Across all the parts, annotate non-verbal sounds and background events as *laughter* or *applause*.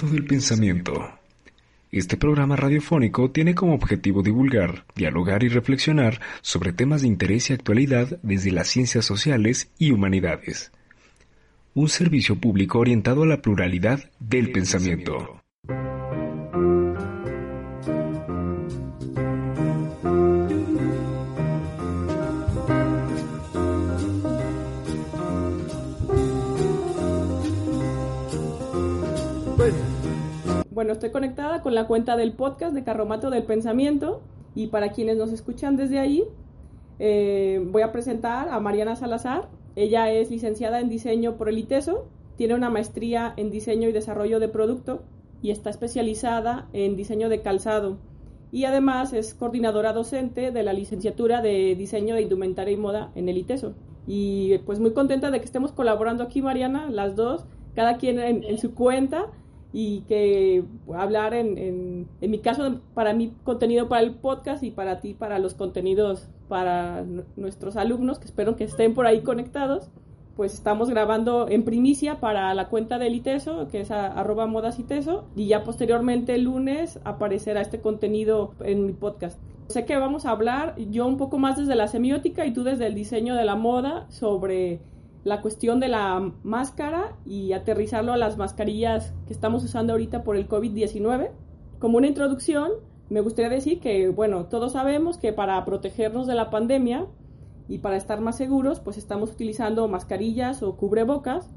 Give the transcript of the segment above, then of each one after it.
Del Pensamiento. Este programa radiofónico tiene como objetivo divulgar, dialogar y reflexionar sobre temas de interés y actualidad desde las ciencias sociales y humanidades. Un servicio público orientado a la pluralidad del pensamiento. Bueno, estoy conectada con la cuenta del podcast de Carromato del Pensamiento y para quienes nos escuchan desde ahí, eh, voy a presentar a Mariana Salazar. Ella es licenciada en diseño por el ITESO, tiene una maestría en diseño y desarrollo de producto y está especializada en diseño de calzado. Y además es coordinadora docente de la licenciatura de diseño de indumentaria y moda en el ITESO. Y pues muy contenta de que estemos colaborando aquí, Mariana, las dos, cada quien en su cuenta y que hablar en, en, mi caso para mí contenido para el podcast y para ti para los contenidos para nuestros alumnos que espero que estén por ahí conectados. Pues estamos grabando en primicia para la cuenta del ITESO que es arroba modas ITESO y ya posteriormente el lunes aparecerá este contenido en mi podcast. Sé que vamos a hablar yo un poco más desde la semiótica y tú desde el diseño de la moda sobre la cuestión de la máscara y aterrizarlo a las mascarillas que estamos usando ahorita por el COVID-19. Como una introducción, me gustaría decir que, bueno, todos sabemos que para protegernos de la pandemia y para estar más seguros, pues estamos utilizando mascarillas o cubrebocas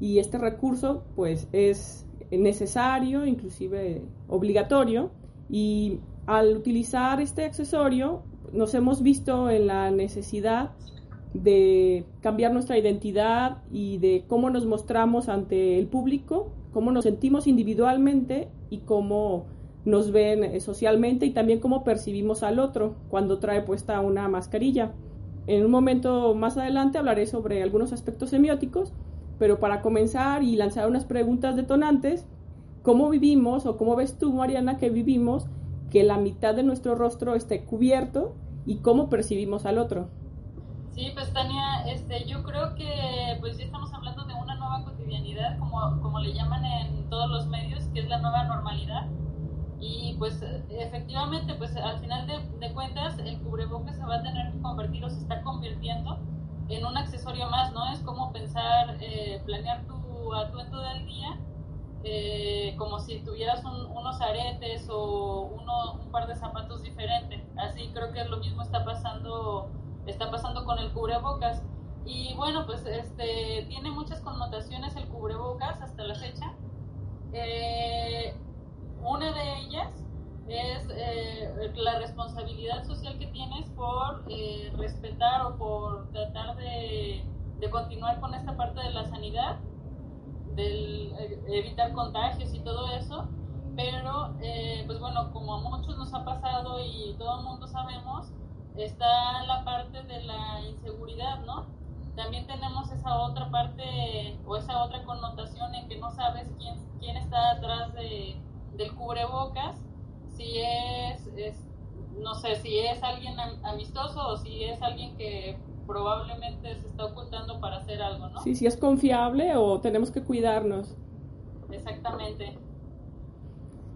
y este recurso pues es necesario, inclusive obligatorio y al utilizar este accesorio nos hemos visto en la necesidad de cambiar nuestra identidad y de cómo nos mostramos ante el público, cómo nos sentimos individualmente y cómo nos ven eh, socialmente y también cómo percibimos al otro cuando trae puesta una mascarilla. En un momento más adelante hablaré sobre algunos aspectos semióticos, pero para comenzar y lanzar unas preguntas detonantes, ¿cómo vivimos o cómo ves tú, Mariana, que vivimos que la mitad de nuestro rostro esté cubierto y cómo percibimos al otro? Sí, pues Tania, este, yo creo que pues ya estamos hablando de una nueva cotidianidad, como, como le llaman en todos los medios, que es la nueva normalidad. Y pues efectivamente, pues al final de, cuentas, el cubrebocas se va a tener que convertir o se está convirtiendo en un accesorio más, ¿no? Es como pensar, eh, planear tu atuendo del día eh, como si tuvieras unos aretes o uno, un par de zapatos diferentes. Así creo que lo mismo está pasando está pasando con el cubrebocas. Y bueno, pues este tiene muchas connotaciones el cubrebocas hasta la fecha. Eh, una de ellas es eh, la responsabilidad social que tienes por eh, respetar o por tratar de, de, continuar con esta parte de la sanidad, del evitar contagios y todo eso. Pero, pues bueno, como a muchos nos ha pasado y todo el mundo sabemos, está la parte de la inseguridad, ¿no? También tenemos esa otra parte o esa otra connotación en que no sabes quién, quién está atrás de, del cubrebocas, si es, no sé, si es alguien amistoso o si es alguien que probablemente se está ocultando para hacer algo, ¿no? Sí, si es confiable o tenemos que cuidarnos. Exactamente.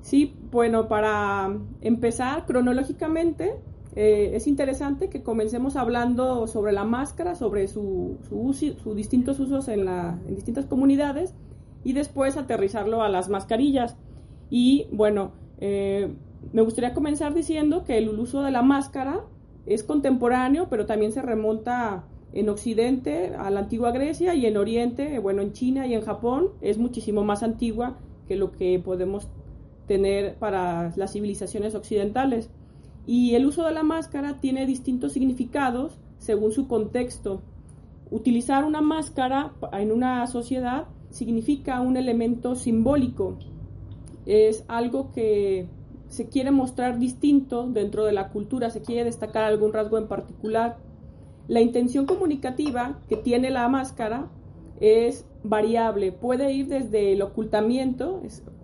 Sí, bueno, para empezar cronológicamente, eh, es interesante que comencemos hablando sobre la máscara, sobre sus su, distintos usos en distintas comunidades y después aterrizarlo a las mascarillas. Y bueno, eh, me gustaría comenzar diciendo que el uso de la máscara es contemporáneo, pero también se remonta en Occidente a la antigua Grecia y en Oriente, bueno, en China y en Japón es muchísimo más antigua que lo que podemos tener para las civilizaciones occidentales. Y el uso de la máscara tiene distintos significados según su contexto. Utilizar una máscara en una sociedad significa un elemento simbólico. Es algo que se quiere mostrar distinto dentro de la cultura, se quiere destacar algún rasgo en particular. La intención comunicativa que tiene la máscara es variable, puede ir desde el ocultamiento,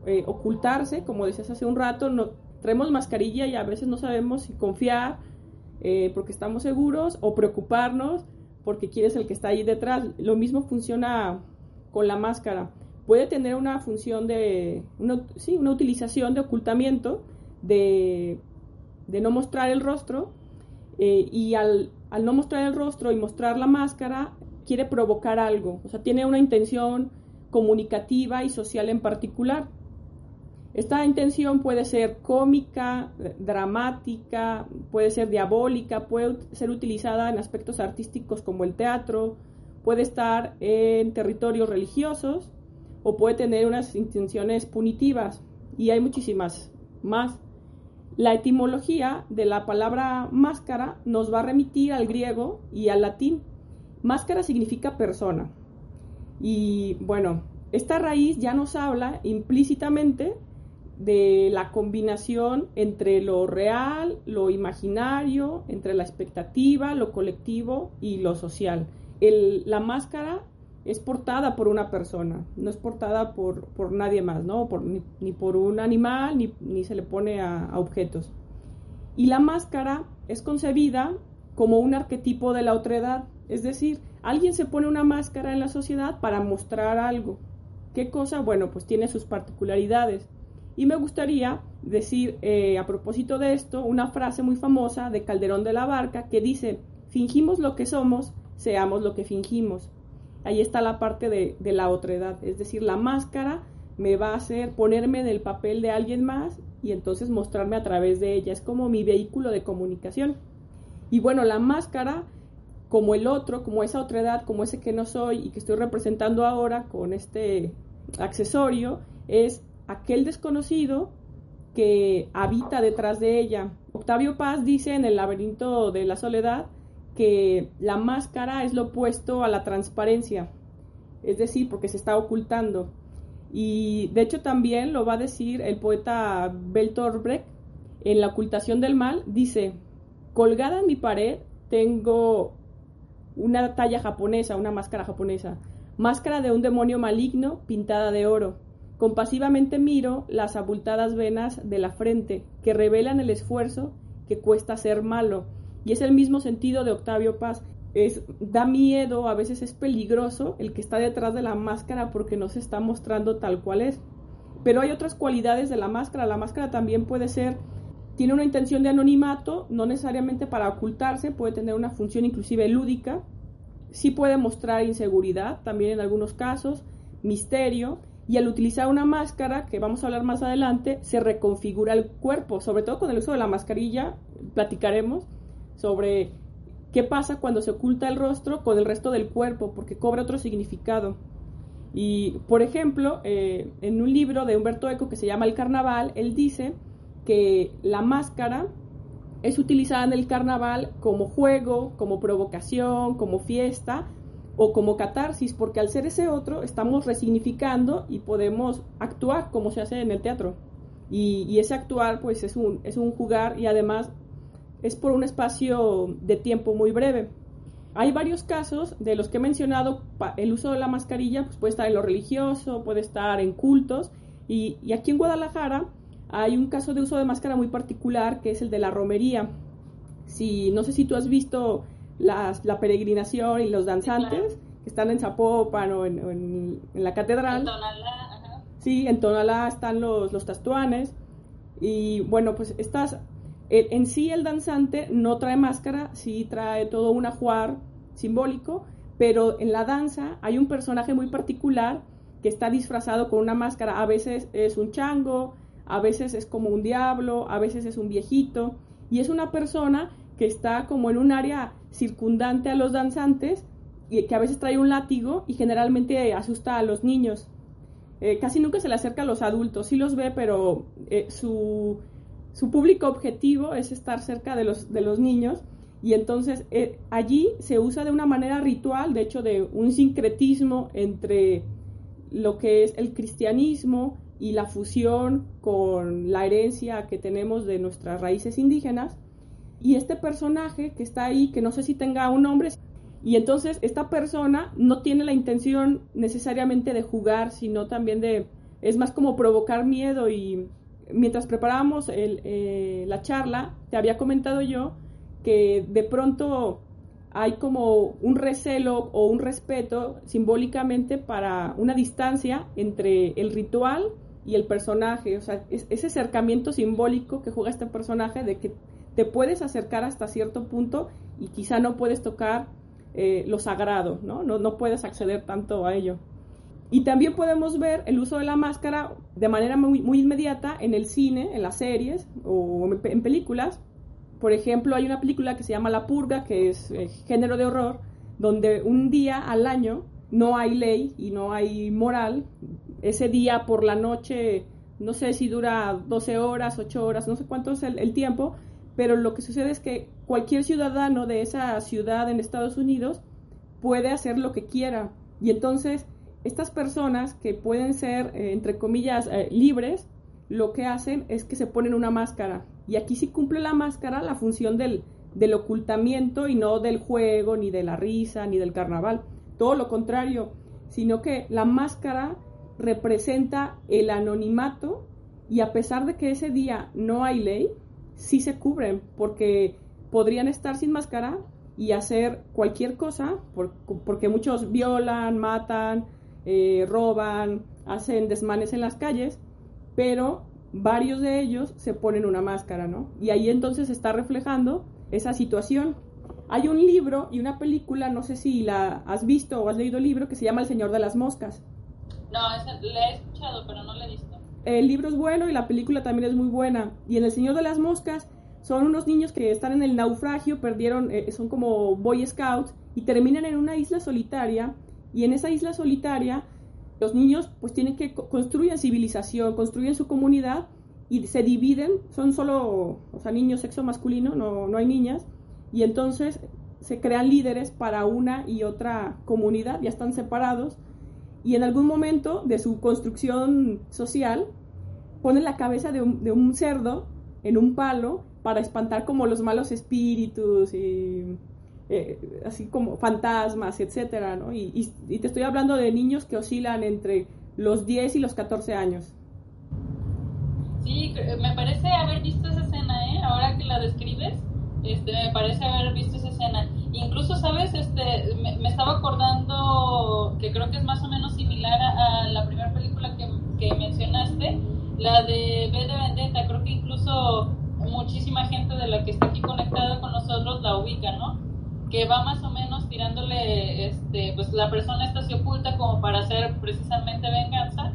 eh, ocultarse, como decías hace un rato, no, traemos mascarilla y a veces no sabemos si confiar eh, porque estamos seguros o preocuparnos porque quieres el que está ahí detrás. Lo mismo funciona con la máscara. Puede tener una función de, una, sí, una utilización de ocultamiento, de, de no mostrar el rostro, eh, y al, al no mostrar el rostro y mostrar la máscara, quiere provocar algo, o sea, tiene una intención comunicativa y social en particular. Esta intención puede ser cómica, dramática, puede ser diabólica, puede ser utilizada en aspectos artísticos como el teatro, puede estar en territorios religiosos o puede tener unas intenciones punitivas y hay muchísimas más. La etimología de la palabra máscara nos va a remitir al griego y al latín. Máscara significa persona. Y bueno, esta raíz ya nos habla implícitamente de la combinación entre lo real, lo imaginario, entre la expectativa, lo colectivo y lo social. la máscara es portada por una persona, no es portada por, por nadie más, ¿no? Por, ni, por un animal, ni, se le pone a, a, objetos. Y la máscara es concebida como un arquetipo de la otredad, es decir, alguien se pone una máscara en la sociedad para mostrar algo. ¿Qué cosa? Bueno, pues tiene sus particularidades. Y me gustaría decir eh, a propósito de esto una frase muy famosa de Calderón de la Barca que dice, fingimos lo que somos, seamos lo que fingimos. Ahí está la parte de, de la otredad, es decir, la máscara me va a hacer ponerme en el papel de alguien más y entonces mostrarme a través de ella. Es como mi vehículo de comunicación. Y bueno, la máscara, como el otro, como esa otredad, como ese que no soy y que estoy representando ahora con este accesorio, es aquel desconocido que habita detrás de ella. Octavio Paz dice en el laberinto de la soledad que la máscara es lo opuesto a la transparencia, es decir, porque se está ocultando. Y de hecho también lo va a decir el poeta Bertolt Brecht en La ocultación del mal, dice, colgada en mi pared tengo una talla japonesa, una máscara japonesa, máscara de un demonio maligno pintada de oro Compasivamente miro las abultadas venas de la frente que revelan el esfuerzo que cuesta ser malo. Y es el mismo sentido de Octavio Paz. Es, da miedo, a veces es peligroso el que está detrás de la máscara porque no se está mostrando tal cual es. Pero hay otras cualidades de la máscara. La máscara también puede ser, tiene una intención de anonimato, no necesariamente para ocultarse, puede tener una función inclusive lúdica. Sí puede mostrar inseguridad, también en algunos casos, misterio y al utilizar una máscara, que vamos a hablar más adelante, se reconfigura el cuerpo, sobre todo con el uso de la mascarilla, platicaremos sobre qué pasa cuando se oculta el rostro con el resto del cuerpo, porque cobra otro significado. Y, por ejemplo, eh, en un libro de Humberto Eco que se llama El Carnaval, él dice que la máscara es utilizada en el carnaval como juego, como provocación, como fiesta, o como catarsis, porque al ser ese otro estamos resignificando y podemos actuar como se hace en el teatro. Y, ese actuar pues es un, es un jugar y además es por un espacio de tiempo muy breve. Hay varios casos de los que he mencionado, el uso de la mascarilla pues puede estar en lo religioso, puede estar en cultos y, y aquí en Guadalajara hay un caso de uso de máscara muy particular que es el de la romería. Si, no sé si tú has visto la peregrinación y los danzantes que están en Zapopan o en, la catedral. En Tonalá, Sí, en Tonalá están los, los tastuanes. Y bueno, pues estas, en sí el danzante no trae máscara, sí trae todo un ajuar simbólico, pero en la danza hay un personaje muy particular que está disfrazado con una máscara. A veces es un chango, a veces es como un diablo, a veces es un viejito, y es una persona que está como en un área circundante a los danzantes y que a veces trae un látigo y generalmente asusta a los niños. eh, casi nunca se le acerca a los adultos, sí los ve, pero eh, su, su, público objetivo es estar cerca de los, de los niños y entonces eh, allí se usa de una manera ritual, de hecho de un sincretismo entre lo que es el cristianismo y la fusión con la herencia que tenemos de nuestras raíces indígenas. Y este personaje que está ahí, que no sé si tenga un nombre, y entonces esta persona no tiene la intención necesariamente de jugar, sino también de, es más como provocar miedo y mientras preparábamos eh, la charla, te había comentado yo que de pronto hay como un recelo o un respeto simbólicamente para una distancia entre el ritual y el personaje, o sea, ese acercamiento simbólico que juega este personaje de que te puedes acercar hasta cierto punto y quizá no puedes tocar eh, lo sagrado, ¿no? ¿no? Puedes acceder tanto a ello. Y también podemos ver el uso de la máscara de manera muy, muy inmediata en el cine, en las series o en películas. Por ejemplo, hay una película que se llama La Purga, que es eh, género de horror, donde un día al año no hay ley y no hay moral. Ese día por la noche, no sé si dura 12 horas, 8 horas, no sé cuánto es el tiempo, pero lo que sucede es que cualquier ciudadano de esa ciudad en Estados Unidos puede hacer lo que quiera. Y entonces, estas personas que pueden ser, eh, entre comillas, eh, libres, lo que hacen es que se ponen una máscara. Y aquí sí cumple la máscara la función del, del ocultamiento y no del juego, ni de la risa, ni del carnaval. Todo lo contrario, sino que la máscara representa el anonimato y a pesar de que ese día no hay ley, sí se cubren porque podrían estar sin máscara y hacer cualquier cosa, porque muchos violan, matan, eh, roban, hacen desmanes en las calles, pero varios de ellos se ponen una máscara, ¿no? Y ahí entonces está reflejando esa situación. Hay un libro y una película, no sé si la has visto o has leído el libro, que se llama El Señor de las Moscas. No, le he escuchado, pero no le he visto el libro es bueno y la película también es muy buena. Y en El Señor de las Moscas son unos niños que están en el naufragio, perdieron, eh, son como Boy Scouts y terminan en una isla solitaria. Y en esa isla solitaria los niños pues tienen que construir civilización, construyen su comunidad y se dividen, son solo, o sea, niños sexo masculino, no, no hay niñas, y entonces se crean líderes para una y otra comunidad, ya están separados, y en algún momento de su construcción social ponen la cabeza de un, cerdo en un palo para espantar como los malos espíritus y eh, así como fantasmas, etcétera, ¿no? Y, te estoy hablando de niños que oscilan entre los 10 y los 14 años. Sí, me parece haber visto esa escena, ¿eh? Ahora que la describes, este, me parece haber visto esa escena. Incluso, ¿sabes? Este, me, estaba acordando que creo que es más o menos similar a, la primera película que, que, mencionaste, la de B de Vendetta. Creo que incluso muchísima gente de la que está aquí conectada con nosotros la ubica, ¿no? Que va más o menos tirándole, este, pues la persona esta se oculta como para hacer precisamente venganza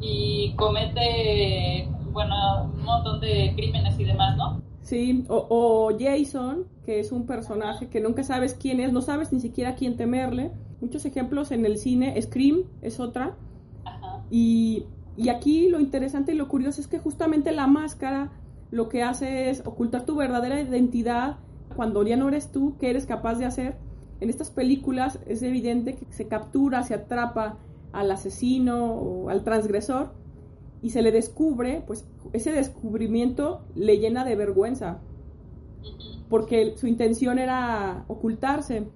y comete, bueno, un montón de crímenes y demás, ¿no? Sí, o, Jason, que es un personaje que nunca sabes quién es, no sabes ni siquiera a quién temerle. Muchos ejemplos en el cine, Scream es otra. Y, y aquí lo interesante y lo curioso es que justamente la máscara lo que hace es ocultar tu verdadera identidad cuando ya no eres tú, qué eres capaz de hacer. En estas películas es evidente que se captura, se atrapa al asesino o al transgresor y se le descubre, pues ese descubrimiento le llena de vergüenza, porque su intención era ocultarse.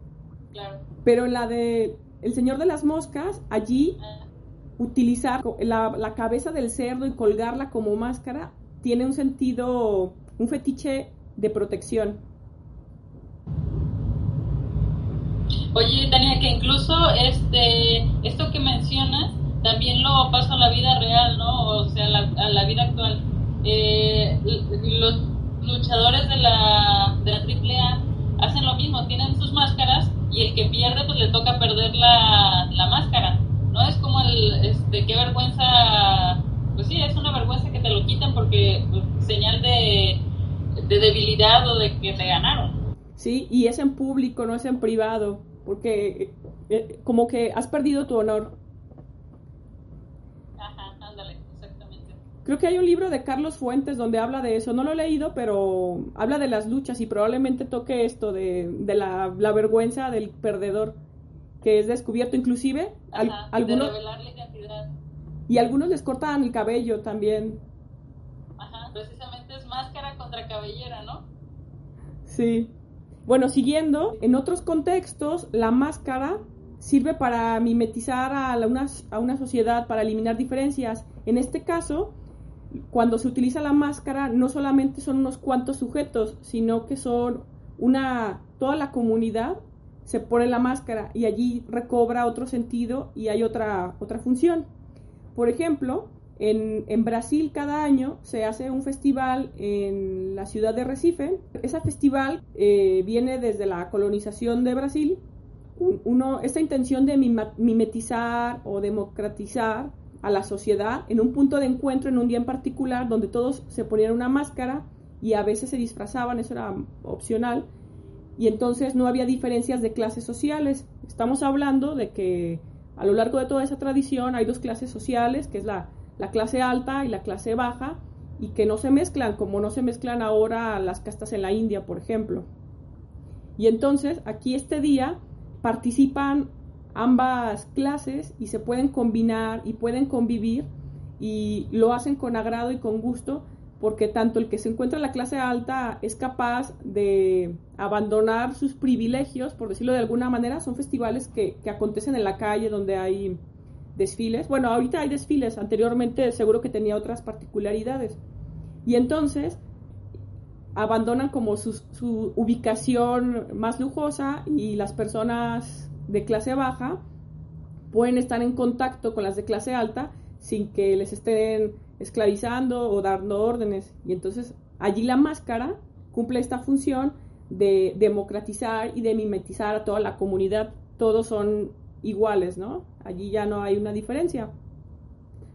Pero en la de El Señor de las Moscas, allí utilizar la, la, cabeza del cerdo y colgarla como máscara tiene un sentido, un fetiche de protección. Oye, Tania, que incluso este, esto que mencionas también lo pasa a la vida real, ¿no? O sea, a la vida actual. Eh, los luchadores de la, de la AAA hacen lo mismo, tienen sus máscaras y el que pierde pues le toca perder la, la máscara. No es como el, este, qué vergüenza, pues sí, es una vergüenza que te lo quitan porque pues, señal de, de debilidad o de que te ganaron. Sí, y es en público, no es en privado, porque eh, como que has perdido tu honor Creo que hay un libro de Carlos Fuentes donde habla de eso. No lo he leído, pero habla de las luchas y probablemente toque esto de, la, vergüenza del perdedor que es descubierto. Inclusive, algunos... Y algunos les cortan el cabello también. Ajá, precisamente es máscara contra cabellera, ¿no? Sí. Bueno, siguiendo, en otros contextos, la máscara sirve para mimetizar a, una, a una sociedad, para eliminar diferencias. En este caso, cuando se utiliza la máscara, no solamente son unos cuantos sujetos, sino que son una, toda la comunidad se pone la máscara y allí recobra otro sentido y hay otra, otra función. Por ejemplo, en, en, Brasil cada año se hace un festival en la ciudad de Recife. Ese festival eh, viene desde la colonización de Brasil. Uno, esta intención de mimetizar o democratizar a la sociedad en un punto de encuentro en un día en particular donde todos se ponían una máscara y a veces se disfrazaban, eso era opcional, y entonces no había diferencias de clases sociales. Estamos hablando de que a lo largo de toda esa tradición hay dos clases sociales, que es la, la clase alta y la clase baja, y que no se mezclan, como no se mezclan ahora las castas en la India, por ejemplo. Y entonces aquí este día participan ambas clases y se pueden combinar y pueden convivir y lo hacen con agrado y con gusto porque tanto el que se encuentra en la clase alta es capaz de abandonar sus privilegios, por decirlo de alguna manera, son festivales que, que acontecen en la calle donde hay desfiles. Bueno, ahorita hay desfiles, anteriormente seguro que tenía otras particularidades. Y entonces abandonan como su, su ubicación más lujosa y las personas de clase baja pueden estar en contacto con las de clase alta sin que les estén esclavizando o dando órdenes. Y entonces allí la máscara cumple esta función de democratizar y de mimetizar a toda la comunidad. Todos son iguales, ¿no? Allí ya no hay una diferencia.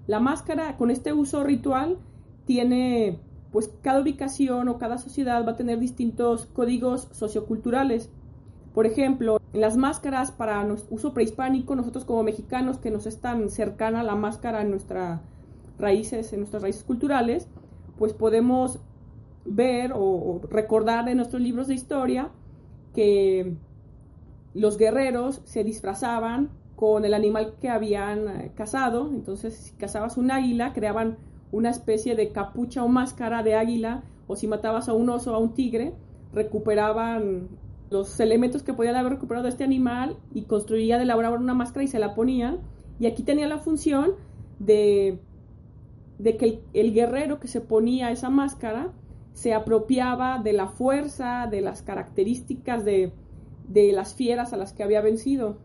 La máscara con este uso ritual tiene, pues cada ubicación o cada sociedad va a tener distintos códigos socioculturales por ejemplo, las máscaras para uso prehispánico, nosotros como mexicanos que nos es tan cercana la máscara en nuestras raíces, en nuestras raíces culturales, pues podemos ver o, recordar en nuestros libros de historia que los guerreros se disfrazaban con el animal que habían eh, cazado, entonces si cazabas un águila, creaban una especie de capucha o máscara de águila, o si matabas a un oso o a un tigre, recuperaban los elementos que podían haber recuperado de este animal y construían, elaboraban una máscara y se la ponían. Y aquí tenía la función de, de que el, guerrero que se ponía esa máscara se apropiaba de la fuerza, de las características de, de las fieras a las que había vencido.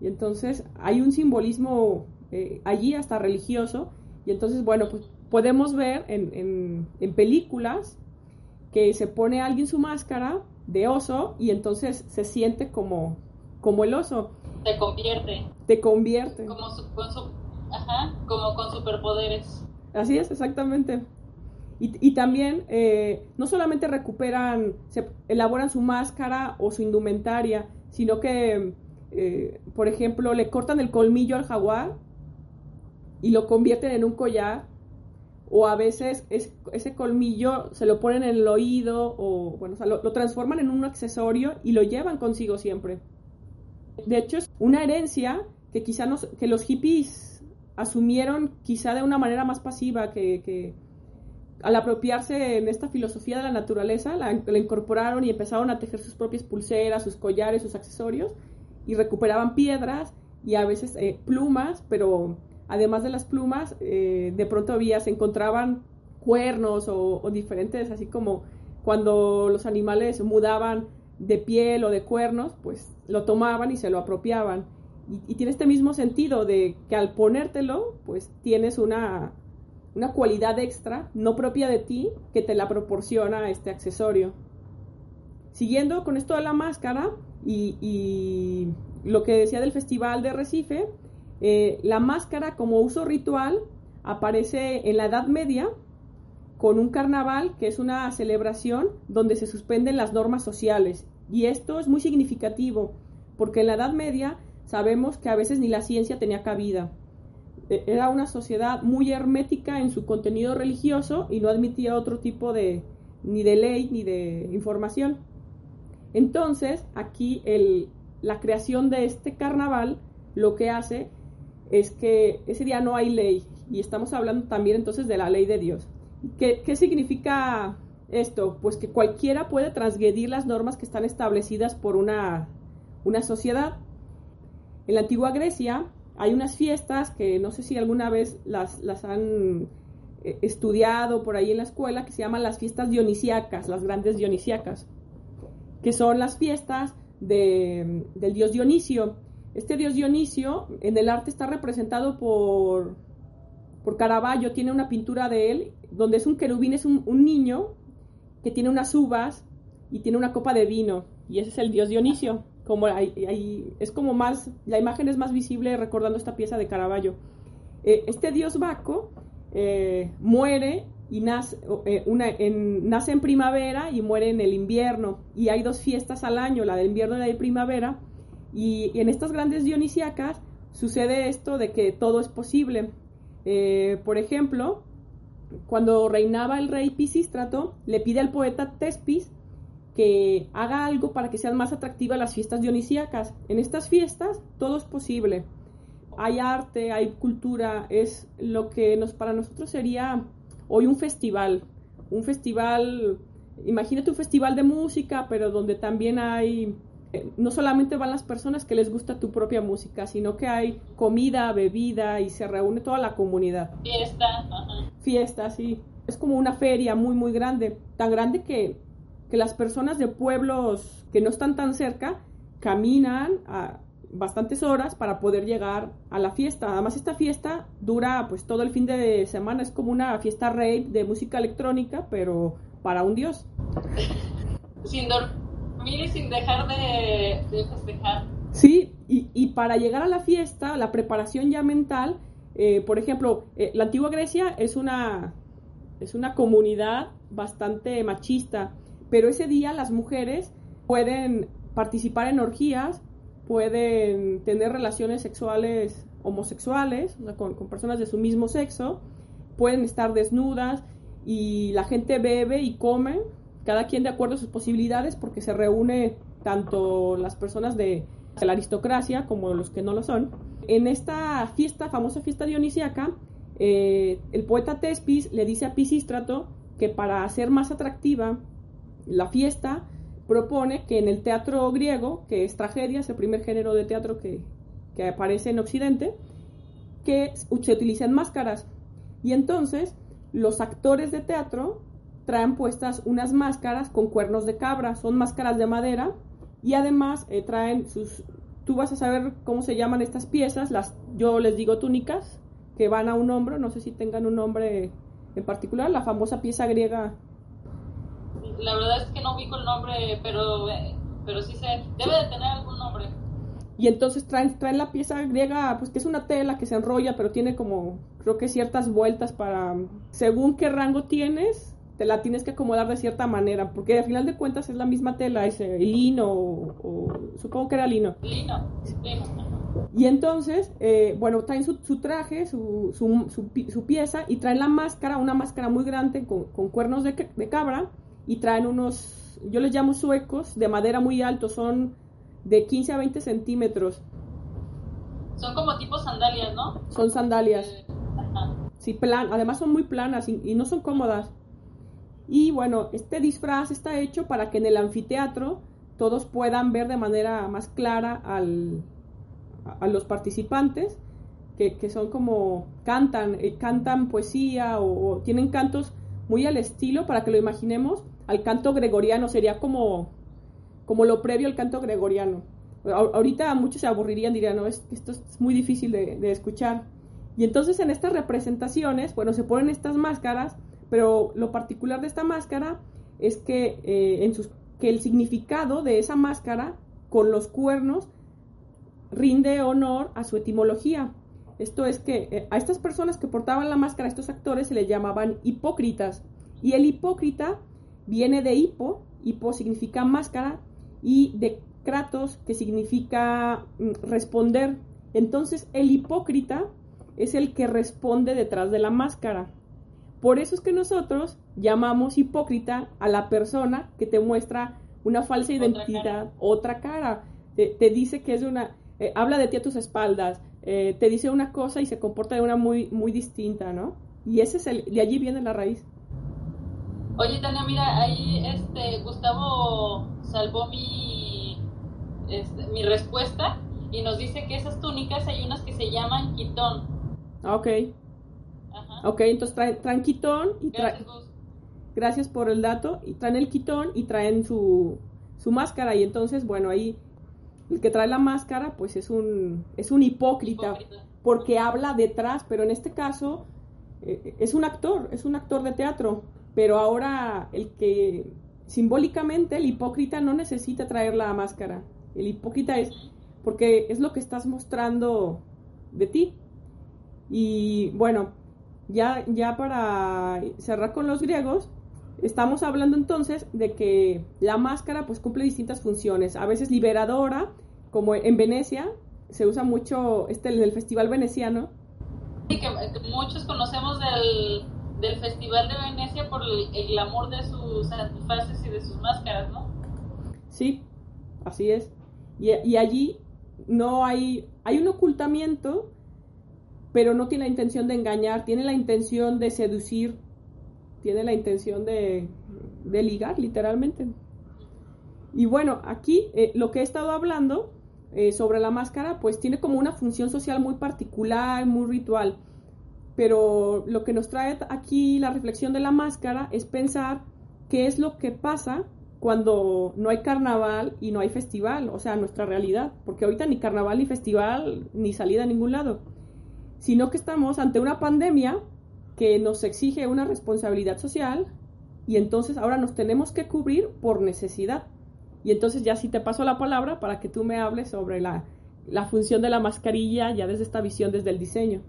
Y entonces hay un simbolismo eh, allí hasta religioso. Y entonces, bueno, pues podemos ver en, en películas que se pone alguien su máscara de oso y entonces se siente como, como el oso. Te convierte. Te convierte. Como, con, ajá, como con superpoderes. Así es, exactamente. Y, y también eh, no solamente recuperan, se elaboran su máscara o su indumentaria, sino que, eh, por ejemplo, le cortan el colmillo al jaguar y lo convierten en un collar o a veces ese colmillo se lo ponen en el oído o bueno, lo, transforman en un accesorio y lo llevan consigo siempre. De hecho, es una herencia que quizá que los hippies asumieron quizá de una manera más pasiva que, al apropiarse en esta filosofía de la naturaleza, la, incorporaron y empezaron a tejer sus propias pulseras, sus collares, sus accesorios y recuperaban piedras y a veces eh, plumas, pero además de las plumas, eh, de pronto había, se encontraban cuernos o, diferentes, así como cuando los animales mudaban de piel o de cuernos, pues lo tomaban y se lo apropiaban. Y, tiene este mismo sentido de que al ponértelo, pues tienes una, una cualidad extra, no propia de ti, que te la proporciona este accesorio. Siguiendo con esto de la máscara y, y lo que decía del Festival de Recife, eh, la máscara como uso ritual aparece en la Edad Media con un carnaval que es una celebración donde se suspenden las normas sociales. Y esto es muy significativo porque en la Edad Media sabemos que a veces ni la ciencia tenía cabida. e, era una sociedad muy hermética en su contenido religioso y no admitía otro tipo de ni de ley ni de información. Entonces, aquí el, la creación de este carnaval lo que hace es que ese día no hay ley y estamos hablando también entonces de la ley de Dios. ¿Qué, significa esto? Pues que cualquiera puede transgredir las normas que están establecidas por una, una sociedad. En la antigua Grecia hay unas fiestas que no sé si alguna vez las, las han eh, estudiado por ahí en la escuela que se llaman las fiestas dionisíacas, las grandes dionisíacas, que son las fiestas de, del dios Dionisio. Este dios Dionisio en el arte está representado por, por Caravaggio, tiene una pintura de él donde es un querubín, es un, niño que tiene unas uvas y tiene una copa de vino, y ese es el dios Dionisio como es como más, la imagen es más visible recordando esta pieza de Caravaggio. Eh, este dios Baco eh, muere y nace, eh, en, nace en primavera y muere en el invierno. Y hay dos fiestas al año, la del invierno y la de primavera. Y, en estas grandes dionisíacas sucede esto de que todo es posible. por ejemplo, cuando reinaba el rey Pisístrato, le pide al poeta Tespis que haga algo para que sean más atractivas las fiestas dionisíacas. En estas fiestas todo es posible. Hay arte, hay cultura, es lo que nos para nosotros sería hoy un festival, un festival, imagínate un festival de música, pero donde también hay eh, no solamente van las personas que les gusta tu propia música, sino que hay comida, bebida y se reúne toda la comunidad. Fiesta. Fiesta, sí. Es como una feria muy, muy grande. Tan grande que que las personas de pueblos que no están tan cerca caminan a bastantes horas para poder llegar a la fiesta. Además esta fiesta dura pues todo el fin de semana, es como una fiesta rave de música electrónica, pero para un dios. Sin dormir y sin dejar de, festejar. Sí, y, para llegar a la fiesta, la preparación ya mental, eh, por ejemplo, eh, la antigua Grecia es una, es una comunidad bastante machista pero ese día las mujeres pueden participar en orgías, pueden tener relaciones sexuales homosexuales, con, personas de su mismo sexo, pueden estar desnudas y la gente bebe y come, cada quien de acuerdo a sus posibilidades, porque se reúne tanto las personas de la aristocracia como los que no lo son. En esta fiesta, famosa fiesta dionisíaca, eh, el poeta Tespis le dice a Pisístrato que para hacer más atractiva la fiesta propone que en el teatro griego, que es tragedia, es el primer género de teatro que, aparece en Occidente, que se utilizan máscaras. Y entonces los actores de teatro traen puestas unas máscaras con cuernos de cabra, son máscaras de madera y además eh, traen sus... Tú vas a saber cómo se llaman estas piezas, las yo les digo túnicas, que van a un hombro, no sé si tengan un nombre en particular, la famosa pieza griega la verdad es que no ubico el nombre, pero, pero sí sé, debe de tener algún nombre. Y entonces traen, traen la pieza griega, pues que es una tela que se enrolla, pero tiene como, creo que ciertas vueltas para, según qué rango tienes, te la tienes que acomodar de cierta manera, porque al final de cuentas es la misma tela, es lino, o, supongo que era lino. Lino, Y entonces, eh, bueno, traen su, traje, su, su, su, pieza, y traen la máscara, una máscara muy grande con, con cuernos de, de cabra, y traen unos, yo les llamo suecos, de madera muy alto, son de 15 a 20 centímetros. Son como tipo sandalias, ¿no? Son sandalias. Eh, sí, plan, además son muy planas y, no son cómodas. Y bueno, este disfraz está hecho para que en el anfiteatro todos puedan ver de manera más clara a, los participantes, que, que, son como cantan, eh, cantan poesía o, tienen cantos muy al estilo, para que lo imaginemos, al canto gregoriano, sería como, como lo previo al canto gregoriano. ahorita muchos se aburrirían, dirían, no, es, esto es muy difícil de, escuchar. Y entonces en estas representaciones, bueno, se ponen estas máscaras, pero lo particular de esta máscara es que, eh, que el significado de esa máscara con los cuernos rinde honor a su etimología. Esto es que eh, a estas personas que portaban la máscara, a estos actores, se les llamaban hipócritas. Y el hipócrita viene de hipo, hipo significa máscara, y de kratos, que significa mm, responder. Entonces, el hipócrita es el que responde detrás de la máscara. Por eso es que nosotros llamamos hipócrita a la persona que te muestra una falsa identidad, otra cara. Te, dice que es una, eh, habla de ti a tus espaldas, eh, te dice una cosa y se comporta de una muy, muy distinta, ¿no? Y ese es el, de allí viene la raíz. Oye, Tania, mira, ahí este, Gustavo salvó mi, este, mi respuesta y nos dice que esas túnicas hay unas que se llaman quitón. Ah, ok. Ajá. Ok, entonces traen, quitón y traen... Gracias por el dato. Y traen el quitón y traen su, su máscara. Y entonces, bueno, ahí el que trae la máscara, pues es un, es un hipócrita, porque habla detrás, pero en este caso eh, es un actor, es un actor de teatro. Pero ahora el que simbólicamente el hipócrita no necesita traer la máscara. El hipócrita es porque es lo que estás mostrando de ti. Y bueno, ya, ya para cerrar con los griegos, estamos hablando entonces de que la máscara pues cumple distintas funciones, a veces liberadora, como en Venecia, se usa mucho este el festival veneciano. Sí, que, muchos conocemos del, del, Festival de Venecia por el, el glamour de sus antifaces y de sus máscaras, ¿no? Sí, así es. Y, y allí no hay, hay un ocultamiento, pero no tiene la intención de engañar, tiene la intención de seducir, tiene la intención de, ligar, literalmente. Y bueno, aquí eh, lo que he estado hablando eh, sobre la máscara, pues tiene como una función social muy particular, muy ritual. Pero lo que nos trae aquí la reflexión de la máscara es pensar qué es lo que pasa cuando no hay carnaval y no hay festival, o sea, nuestra realidad, porque ahorita ni carnaval ni festival ni salida a ningún lado, sino que estamos ante una pandemia que nos exige una responsabilidad social y entonces ahora nos tenemos que cubrir por necesidad. Y entonces ya sí te paso la palabra para que tú me hables sobre la, la función de la mascarilla ya desde esta visión, desde el diseño.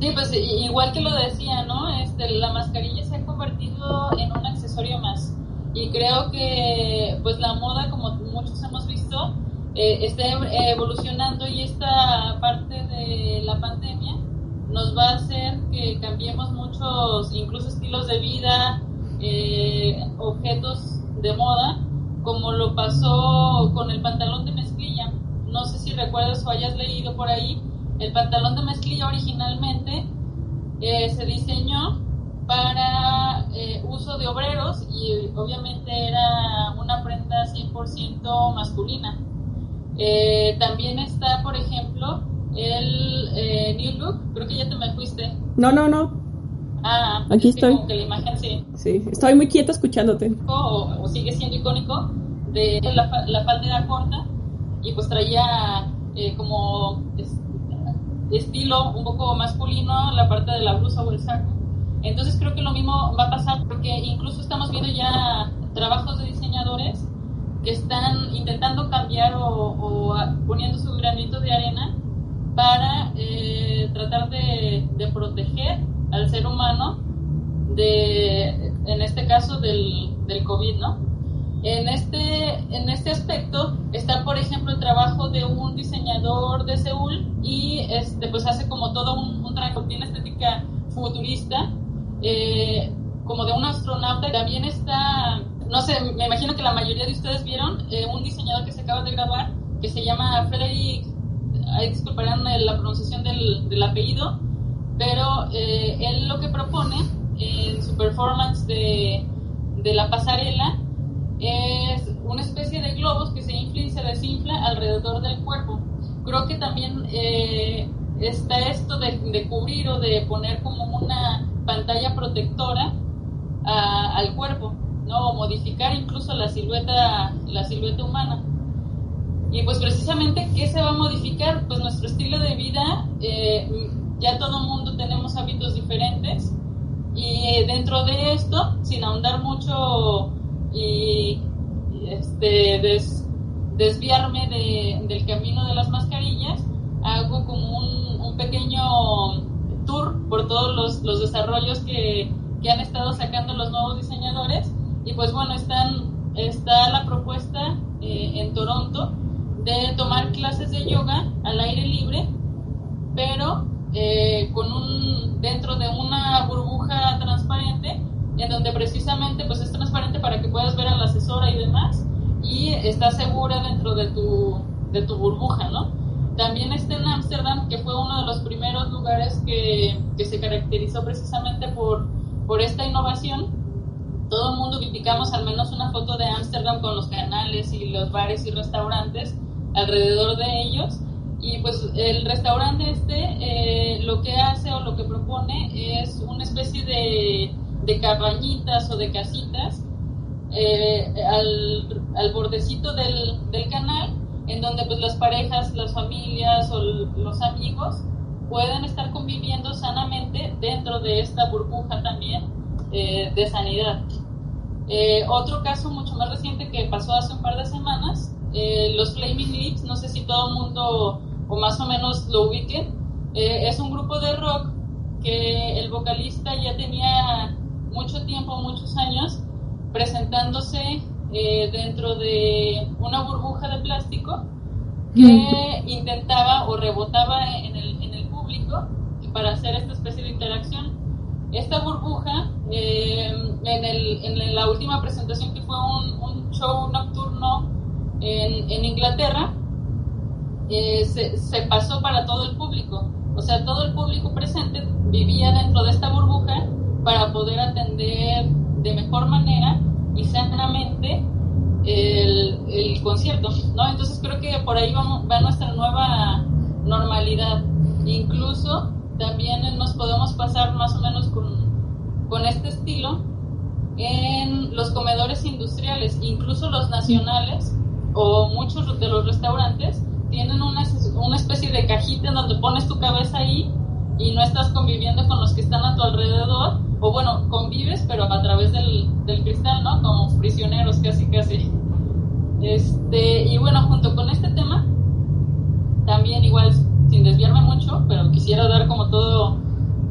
Sí, pues igual que lo decía, ¿no? Este, la mascarilla se ha convertido en un accesorio más. Y creo que pues la moda, como muchos hemos visto, eh, está evolucionando y esta parte de la pandemia nos va a hacer que cambiemos muchos, incluso estilos de vida, eh, objetos de moda, como lo pasó con el pantalón de mezclilla. No sé si recuerdas o hayas leído por ahí, el pantalón de mezclilla originalmente eh, se diseñó para eh, uso de obreros y obviamente era una prenda 100% masculina. Eh, también está, por ejemplo, el eh, New Look, creo que ya te me fuiste. No, no, no. Ah, aquí estoy. Que la imagen sí. Sí, estoy muy quieta escuchándote. O, sigue siendo icónico de la, la falda era corta y pues traía como estilo un poco masculino la parte de la blusa o el saco entonces creo que lo mismo va a pasar porque incluso estamos viendo ya trabajos de diseñadores que están intentando cambiar o, poniendo su granito de arena para eh, tratar de, proteger al ser humano de, en este caso, del, del COVID, ¿no? En este, en este aspecto está, por ejemplo, el trabajo de un diseñador de Seúl y este, pues hace como todo un, un tiene estética futurista eh, como de un astronauta. También está, no sé, me imagino que la mayoría de ustedes vieron eh, un diseñador que se acaba de grabar que se llama Frederick, ahí disculparán la pronunciación del, apellido, pero eh, él lo que propone en su performance de, la pasarela es una especie de globos que se infla y se desinfla alrededor del cuerpo. Creo que también está esto de, de, cubrir o de poner como una pantalla protectora al cuerpo, ¿no? Modificar incluso la silueta, la silueta humana. Y pues precisamente, ¿qué se va a modificar? Pues nuestro estilo de vida, eh, ya todo el mundo tenemos hábitos diferentes y dentro de esto, sin ahondar mucho y este, desviarme del camino de las mascarillas, hago como un, un pequeño tour por todos los, los desarrollos que, que, han estado sacando los nuevos diseñadores. Y pues bueno, están, está la propuesta eh, en Toronto de tomar clases de yoga al aire libre, pero eh, con un, dentro de una burbuja transparente, en donde precisamente pues es transparente para que puedas ver a la asesora y demás, y está segura dentro de tu, de tu burbuja, ¿no? También está en Ámsterdam, que fue uno de los primeros lugares que, que se caracterizó precisamente por, por esta innovación. Todo el mundo criticamos al menos una foto de Ámsterdam con los canales y los bares y restaurantes alrededor de ellos. Y pues el restaurante este eh, lo que hace o lo que propone es una especie de, de cabañitas o de casitas eh, al, al, bordecito del, del, canal, en donde pues las parejas, las familias o los amigos pueden estar conviviendo sanamente dentro de esta burbuja también eh, de sanidad. Eh, otro caso mucho más reciente que pasó hace un par de semanas, los Flaming Lips, no sé si todo el mundo o más o menos lo ubiquen, es un grupo de rock que el vocalista ya tenía mucho tiempo, muchos años, presentándose eh, dentro de una burbuja de plástico que intentaba o rebotaba en el, en el público para hacer esta especie de interacción. Esta burbuja, eh, en, el, en, la última presentación que fue un, un show nocturno en, en Inglaterra, eh, se, se, pasó para todo el público. O sea, todo el público presente vivía dentro de esta burbuja para poder atender de mejor manera y sanamente el, el concierto, ¿no? Entonces creo que por ahí vamos, va nuestra nueva normalidad. Incluso también nos podemos pasar más o menos con, con este estilo en los comedores industriales, incluso los nacionales o muchos de los restaurantes tienen una, una especie de cajita en donde pones tu cabeza ahí y no estás conviviendo con los que están a tu alrededor, o bueno, convives, pero a través del, del cristal, ¿no? Como prisioneros, casi, casi. Este, y bueno, junto con este tema, también igual, sin desviarme mucho, pero quisiera dar como todo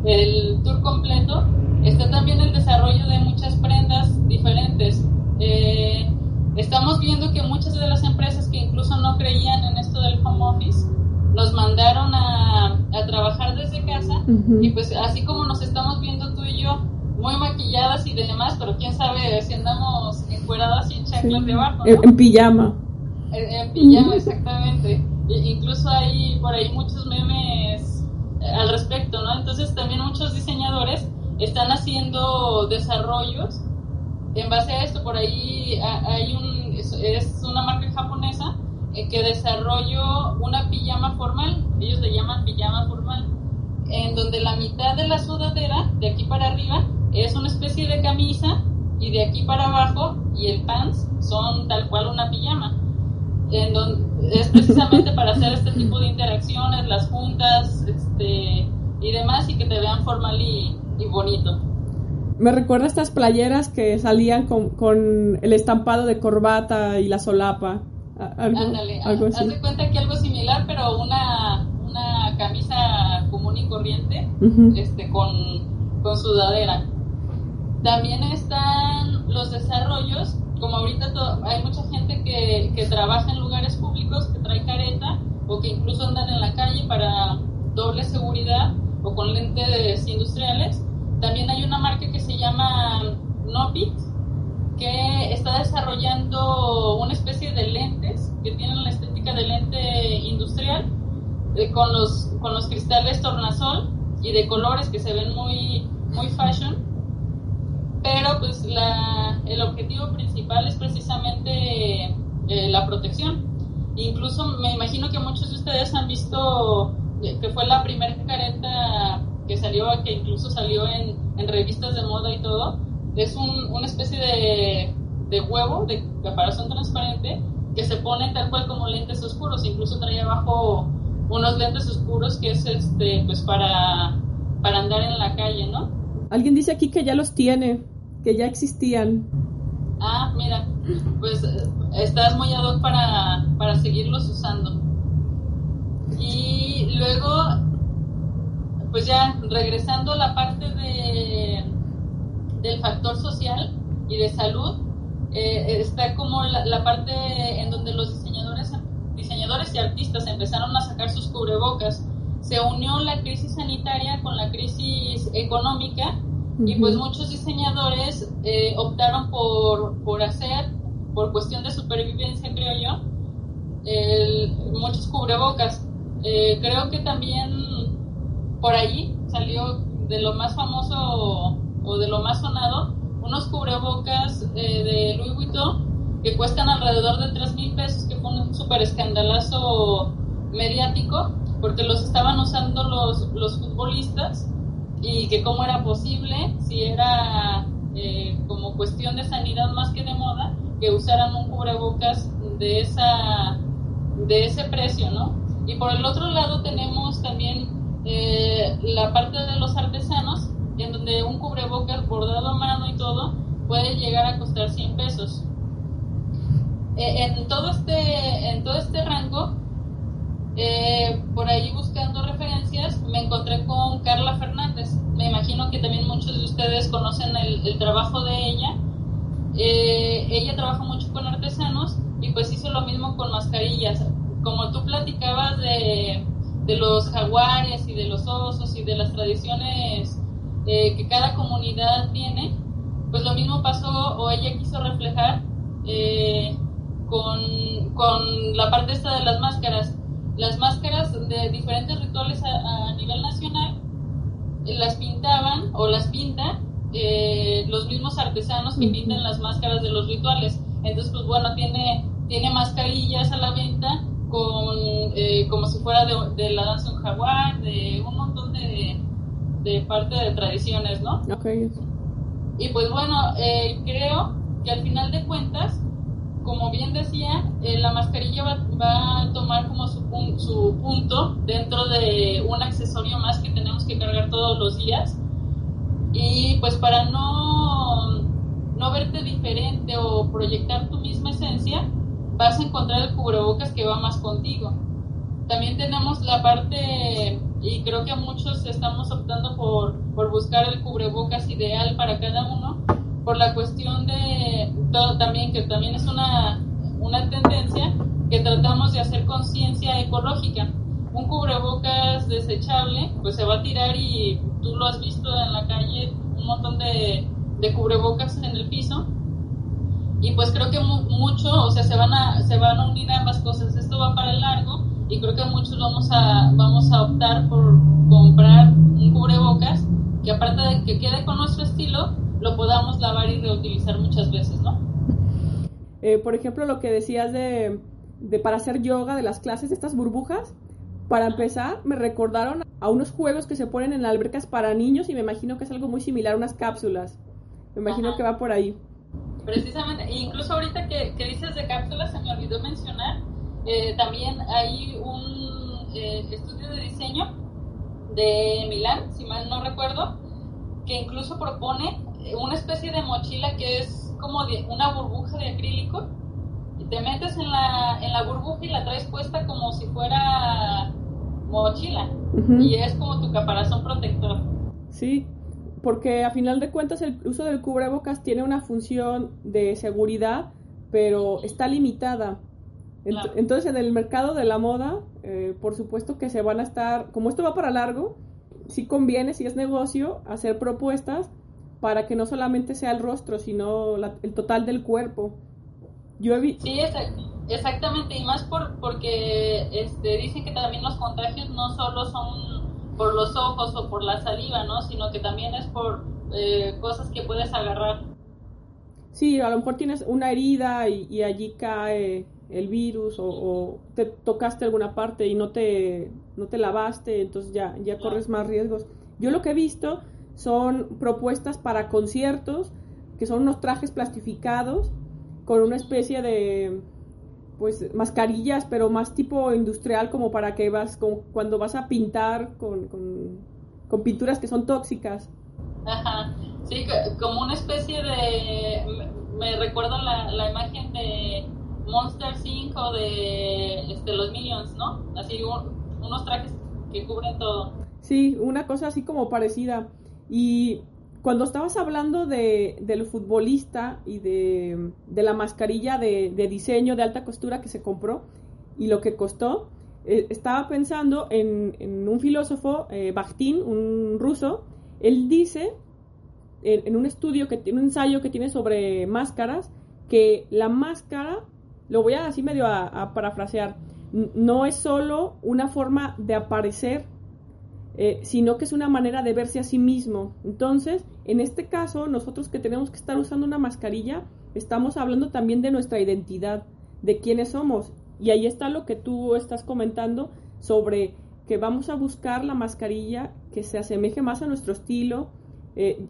el tour completo, está también el desarrollo de muchas prendas diferentes. Eh, estamos viendo que muchas de las empresas que incluso no creían en esto del home office, nos mandaron a, a trabajar desde casa y pues así como nos estamos viendo tú y yo muy maquilladas y demás, pero quién sabe si andamos encueradas y en chanclas debajo. En, pijama. En, pijama, exactamente. Incluso hay por ahí muchos memes eh, al respecto, ¿no? Entonces también muchos diseñadores están haciendo desarrollos en base a esto. Por ahí hay un, es una marca japonesa eh, que desarrolló una pijama formal, ellos le llaman pijama formal, en donde la mitad de la sudadera, de aquí para arriba, es una especie de camisa y de aquí para abajo y el pants son tal cual una pijama. En donde, es precisamente para hacer este tipo de interacciones, las juntas este, y demás, y que te vean formal y, bonito. Me recuerda estas playeras que salían con, con el estampado de corbata y la solapa. Ándale, haz de cuenta que algo similar, pero una, una camisa común y corriente, este, con, con sudadera. También están los desarrollos, como ahorita hay mucha gente que, que trabaja en lugares públicos, trae careta o que incluso andan en la calle para doble seguridad o con lentes industriales. También hay una marca que se llama Nopit, que está desarrollando una especie de lentes que tienen la estética de lente industrial eh, con, los, con los cristales tornasol y de colores que se ven muy, muy fashion. Pero pues la, el objetivo principal es precisamente eh, la protección. Incluso me imagino que muchos de ustedes han visto eh, que fue la primera careta que salió, que incluso salió en, en revistas de moda y todo, es un, una especie de, de, huevo de caparazón transparente que se pone tal cual como lentes oscuros, incluso trae abajo unos lentes oscuros que es este pues para, para andar en la calle, ¿no? Alguien dice aquí que ya los tiene, que ya existían. Ah, mira, pues estás muy ad hoc para, para seguirlos usando. Y luego, pues ya regresando a la parte de del factor social y de salud, eh, está como la, parte en donde los diseñadores, diseñadores y artistas empezaron a sacar sus cubrebocas se unió la crisis sanitaria con la crisis económica y pues muchos diseñadores eh, optaron por, por hacer, por cuestión de supervivencia creo yo, muchos cubrebocas. Eh, creo que también por allí salió de lo más famoso o de lo más sonado unos cubrebocas eh, de Louis Vuitton que cuestan alrededor de 3 mil pesos, que fue un súper escandalazo mediático porque los estaban usando los, los futbolistas y que cómo era posible, si era eh, como cuestión de sanidad más que de moda, que usaran un cubrebocas de, esa, de ese precio, ¿no? Y por el otro lado tenemos también eh, la parte de los artesanos, en donde un cubrebocas bordado a mano y todo puede llegar a costar 100 pesos. Eh, en, todo este, en todo este rango eh, por ahí buscando referencias me encontré con Carla Fernández. Me imagino que también muchos de ustedes conocen el, trabajo de ella. Eh, ella trabaja mucho con artesanos y pues hizo lo mismo con mascarillas. Como tú platicabas de, de los jaguares y de los osos y de las tradiciones eh, que cada comunidad tiene, pues lo mismo pasó o ella quiso reflejar con, con la parte esta de las máscaras las máscaras de diferentes rituales a, nivel nacional eh, las pintaban o las pintan eh, los mismos artesanos que pintan las máscaras de los rituales. Entonces, pues bueno, tiene, tiene mascarillas a la venta con eh, como si fuera de, la danza un jaguar, de un montón de, de parte de tradiciones, ¿no? Y pues bueno, creo que al final de cuentas como bien decía, eh, la mascarilla va, a tomar como su, su, punto dentro de un accesorio más que tenemos que cargar todos los días. Y pues para no, no verte diferente o proyectar tu misma esencia, vas a encontrar el cubrebocas que va más contigo. También tenemos la parte, y creo que muchos estamos optando por, por buscar el cubrebocas ideal para cada uno, por la cuestión de todo también, que también es una, una tendencia, que tratamos de hacer conciencia ecológica. Un cubrebocas desechable, pues se va a tirar y tú lo has visto en la calle, un montón de, de cubrebocas en el piso. Y pues creo que mucho, o sea, se van, a, se van a unir ambas cosas. Esto va para el largo y creo que muchos vamos a, vamos a optar por comprar un cubrebocas que aparte de que quede con nuestro estilo, lo podamos lavar y reutilizar muchas veces, ¿no? Eh, por ejemplo, lo que decías de, de para hacer yoga, de las clases, estas burbujas, para empezar, me recordaron a unos juegos que se ponen en albercas para niños y me imagino que es algo muy similar a unas cápsulas. Me imagino que va por ahí. Precisamente, e incluso ahorita que, dices de cápsulas, se me olvidó mencionar, eh, también hay un eh, estudio de diseño de Milán, si mal no recuerdo, que incluso propone una especie de mochila que es como de una burbuja de acrílico y te metes en la, en la burbuja y la traes puesta como si fuera mochila y es como tu caparazón protector. Sí, porque a final de cuentas el uso del cubrebocas tiene una función de seguridad, pero está limitada. Entonces en el mercado de la moda, eh, por supuesto que se van a estar, como esto va para largo, sí conviene, si es negocio, hacer propuestas para que no solamente sea el rostro, sino el total del cuerpo. Yo he Sí, exactamente, y más por, porque este, dicen que también los contagios no solo son por los ojos o por la saliva, ¿no? Sino que también es por eh, cosas que puedes agarrar. Sí, a lo mejor tienes una herida y, allí cae el virus o, te tocaste alguna parte y no te, no te lavaste, entonces ya, ya corres más riesgos. Yo lo que he visto son propuestas para conciertos, que son unos trajes plastificados con una especie de pues mascarillas, pero más tipo industrial como para que vas, como cuando vas a pintar con, con, pinturas que son tóxicas. Ajá, sí, como una especie de, me recuerda la, la imagen de Monster 5 de este, los Minions, ¿no? Así unos trajes que cubren todo. Sí, una cosa así como parecida. Y cuando estabas hablando de, del futbolista y de, la mascarilla de, diseño de alta costura que se compró y lo que costó, eh, estaba pensando en, un filósofo, eh, Bakhtin, un ruso, él dice en, un estudio, que tiene un ensayo que tiene sobre máscaras, que la máscara, lo voy a así medio a, parafrasear, no es solo una forma de aparecer, eh, sino que es una manera de verse a sí mismo. Entonces, en este caso, nosotros que tenemos que estar usando una mascarilla, estamos hablando también de nuestra identidad, de quiénes somos. Y ahí está lo que tú estás comentando sobre que vamos a buscar la mascarilla que se asemeje más a nuestro estilo. Eh,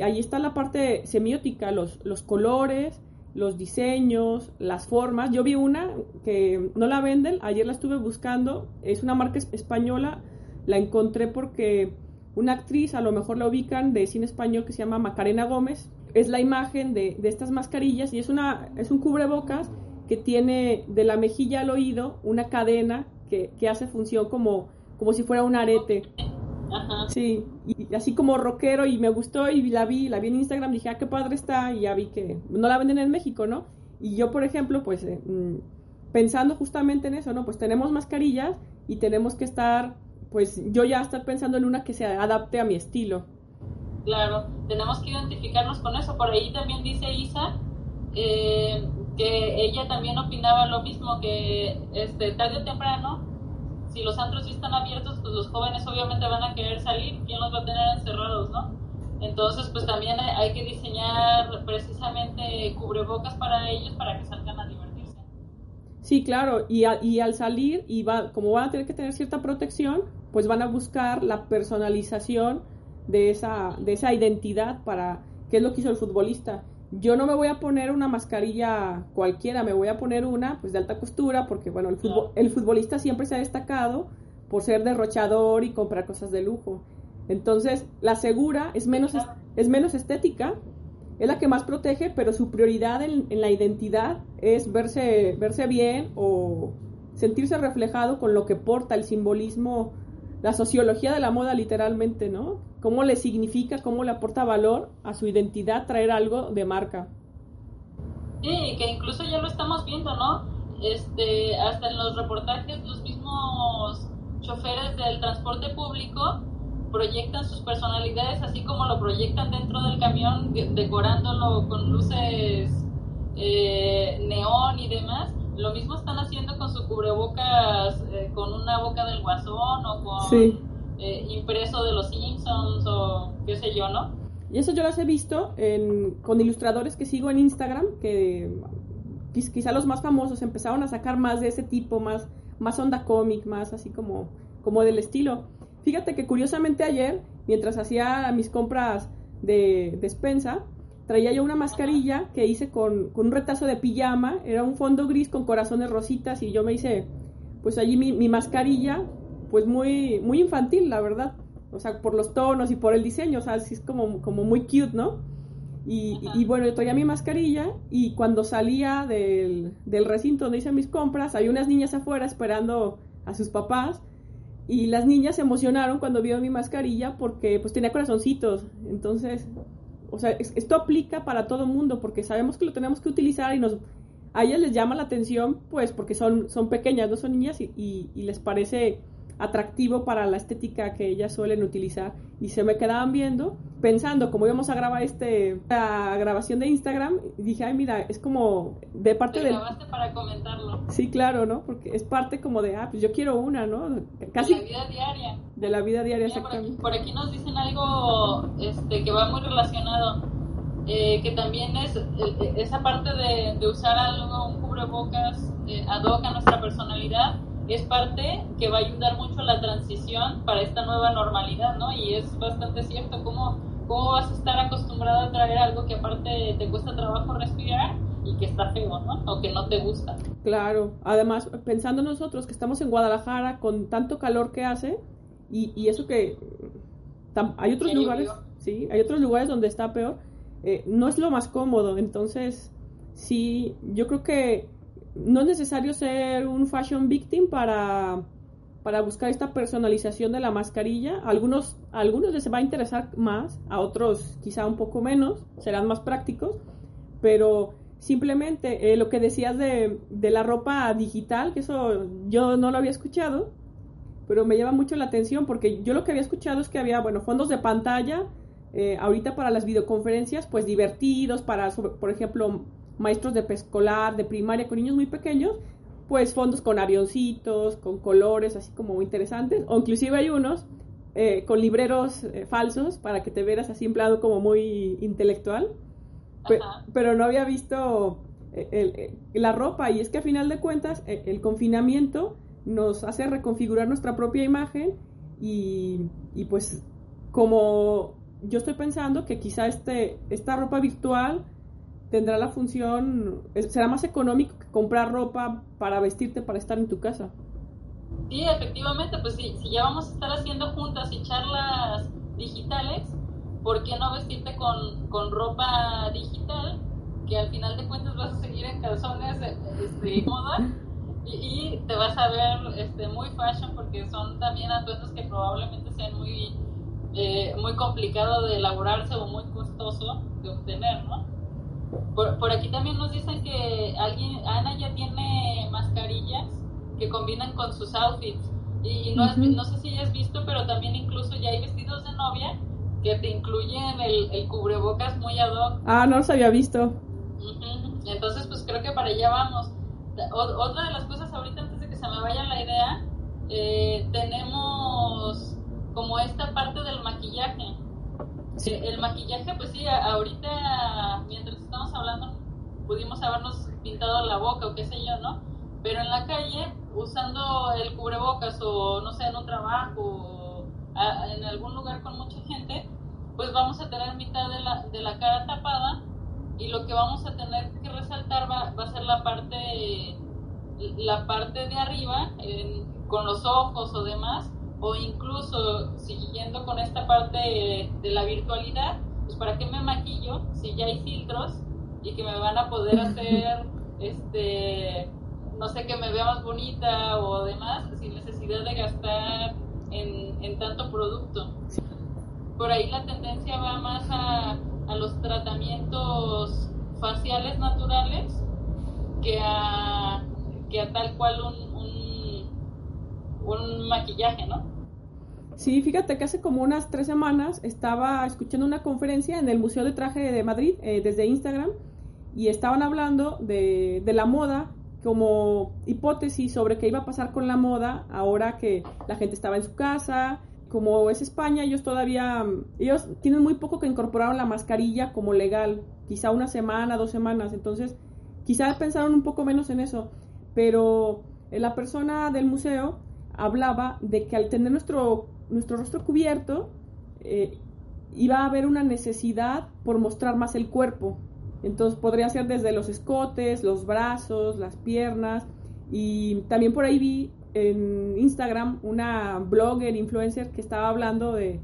ahí está la parte semiótica, los, los colores, los diseños, las formas. Yo vi una que no la venden, ayer la estuve buscando, es una marca española, la encontré porque una actriz, a lo mejor la ubican, de cine español que se llama Macarena Gómez, es la imagen de, de estas mascarillas y es, una, es un cubrebocas que tiene de la mejilla al oído una cadena que, hace función como, como si fuera un arete. Sí, y así como rockero y me gustó y la vi, la vi en Instagram, dije, ah, qué padre está y ya vi que no la venden en México, ¿no? Y yo, por ejemplo, pues eh, mm, pensando justamente en eso, ¿no? Pues tenemos mascarillas y tenemos que estar, pues yo ya estar pensando en una que se adapte a mi estilo. Claro, tenemos que identificarnos con eso. Por ahí también dice Isa eh, que ella también opinaba lo mismo, que este, tarde o temprano, si los antros sí están abiertos, pues los jóvenes obviamente van a querer salir, ¿quién los va a tener encerrados, no? Entonces, pues también hay que diseñar precisamente cubrebocas para ellos para que salgan a divertirse. Sí, claro, y, y al salir, y va, como van a tener que tener cierta protección, pues van a buscar la personalización de esa, de esa identidad para qué es lo que hizo el futbolista yo no me voy a poner una mascarilla cualquiera, me voy a poner una pues de alta costura porque bueno, el, el futbolista siempre se ha destacado por ser derrochador y comprar cosas de lujo. Entonces, la segura es menos, es menos estética, es la que más protege, pero su prioridad en, en, la identidad es verse, verse bien o sentirse reflejado con lo que porta el simbolismo, la sociología de la moda literalmente, ¿no? cómo le significa, cómo le aporta valor a su identidad traer algo de marca. Sí, que incluso ya lo estamos viendo, ¿no? Este, hasta en los reportajes los mismos choferes del transporte público proyectan sus personalidades así como lo proyectan dentro del camión decorándolo con luces eh, neón y demás lo mismo están haciendo con su cubrebocas con una boca del guasón o con sí. Eh, impreso de los Simpsons o qué sé yo, ¿no? Y eso yo las he visto con ilustradores que sigo en Instagram, que quizá los más famosos empezaron a sacar más de ese tipo, más, más onda cómic, más así como, como del estilo. Fíjate que curiosamente ayer, mientras hacía mis compras de despensa, traía yo una mascarilla que hice con, con, un retazo de pijama, era un fondo gris con corazones rositas y yo me hice pues allí mi, mi mascarilla pues muy, muy infantil, la verdad. O sea, por los tonos y por el diseño, o sea, así es como, como muy cute, ¿no? Y, y, bueno, yo traía mi mascarilla y cuando salía del, del recinto donde hice mis compras, había unas niñas afuera esperando a sus papás y las niñas se emocionaron cuando vieron mi mascarilla porque pues tenía corazoncitos. Entonces, o sea, esto aplica para todo mundo porque sabemos que lo tenemos que utilizar y nos a ellas les llama la atención pues porque son, son pequeñas, no son niñas y, y les parece atractivo para la estética que ellas suelen utilizar. Y se me quedaban viendo pensando como íbamos a grabar este la grabación de Instagram dije ay mira es como de parte de para comentarlo sí claro no porque es parte como de ah pues yo quiero una no casi de la vida diaria. de la vida diaria exactamente. por aquí, nos dicen algo este que va muy relacionado eh, que también es eh, esa parte de, de usar algo un cubrebocas eh, ad hoc a nuestra personalidad es parte que va a ayudar mucho a la transición para esta nueva normalidad, ¿no? Y es bastante cierto, ¿cómo, cómo vas a estar acostumbrado a traer algo que aparte te cuesta trabajo respirar y que está feo, ¿no? O que no te gusta. Claro, además, pensando nosotros que estamos en Guadalajara con tanto calor que hace y, y eso que hay otros lugares, sí, hay otros lugares donde está peor, eh, no es lo más cómodo, entonces sí, yo creo que no es necesario ser un fashion victim para, para buscar esta personalización de la mascarilla. algunos, a algunos les va a interesar más, a otros quizá un poco menos, serán más prácticos, pero simplemente eh, lo que decías de, de, la ropa digital, que eso yo no lo había escuchado, pero me llama mucho la atención porque yo lo que había escuchado es que había, bueno, fondos de pantalla, eh, ahorita para las videoconferencias, pues divertidos, para, por ejemplo, maestros de preescolar, de primaria, con niños muy pequeños, pues fondos con avioncitos, con colores así como muy interesantes, o inclusive hay unos eh, con libreros eh, falsos para que te veas así empleado como muy intelectual, pero no había visto eh, la ropa y es que a final de cuentas el confinamiento nos hace reconfigurar nuestra propia imagen y, y, pues como yo estoy pensando que quizá este, esta ropa virtual tendrá la función, será más económico que comprar ropa para vestirte para estar en tu casa. Sí, efectivamente, pues si, si ya vamos a estar haciendo juntas y charlas digitales, ¿por qué no vestirte con, con ropa digital? Que al final de cuentas vas a seguir en calzones de, este, moda y, te vas a ver este, muy fashion porque son también atuendos que probablemente sean muy, eh, muy complicado de elaborarse o muy costoso de obtener, ¿no? Por, aquí también nos dicen que alguien, Ana ya tiene mascarillas que combinan con sus outfits. Y, no, no, sé si ya has visto, pero también incluso ya hay vestidos de novia que te incluyen el, el cubrebocas muy ad hoc. Ah, no los había visto. Entonces, pues creo que para allá vamos. otra de las cosas ahorita, antes de que se me vaya la idea, eh, tenemos como esta parte del maquillaje el maquillaje, pues sí, ahorita mientras estamos hablando pudimos habernos pintado la boca o qué sé yo, ¿no? Pero en la calle, usando el cubrebocas o no sé, en un trabajo o en algún lugar con mucha gente, pues vamos a tener mitad de la, de la cara tapada y lo que vamos a tener que resaltar va, va a ser la parte la parte de arriba con los ojos o demás o incluso siguiendo con esta parte de, la virtualidad, pues para qué me maquillo si ya hay filtros y que me van a poder hacer, este, no sé, que me vea más bonita o demás, sin necesidad de gastar en, en tanto producto. Por ahí la tendencia va más a, a los tratamientos faciales naturales que a, que a tal cual un, un maquillaje, ¿no? Sí, fíjate que hace como unas tres semanas estaba escuchando una conferencia en el Museo de Traje de Madrid eh, desde Instagram y estaban hablando de, de, la moda como hipótesis sobre qué iba a pasar con la moda ahora que la gente estaba en su casa. Como es España, ellos todavía, ellos tienen muy poco que incorporaron la mascarilla como legal, quizá una semana, dos semanas, entonces quizá pensaron un poco menos en eso, pero la persona del museo hablaba de que al tener nuestro, nuestro rostro cubierto, eh, iba a haber una necesidad por mostrar más el cuerpo. Entonces podría ser desde los escotes, los brazos, las piernas. Y también por ahí vi en Instagram una blogger, influencer que estaba hablando de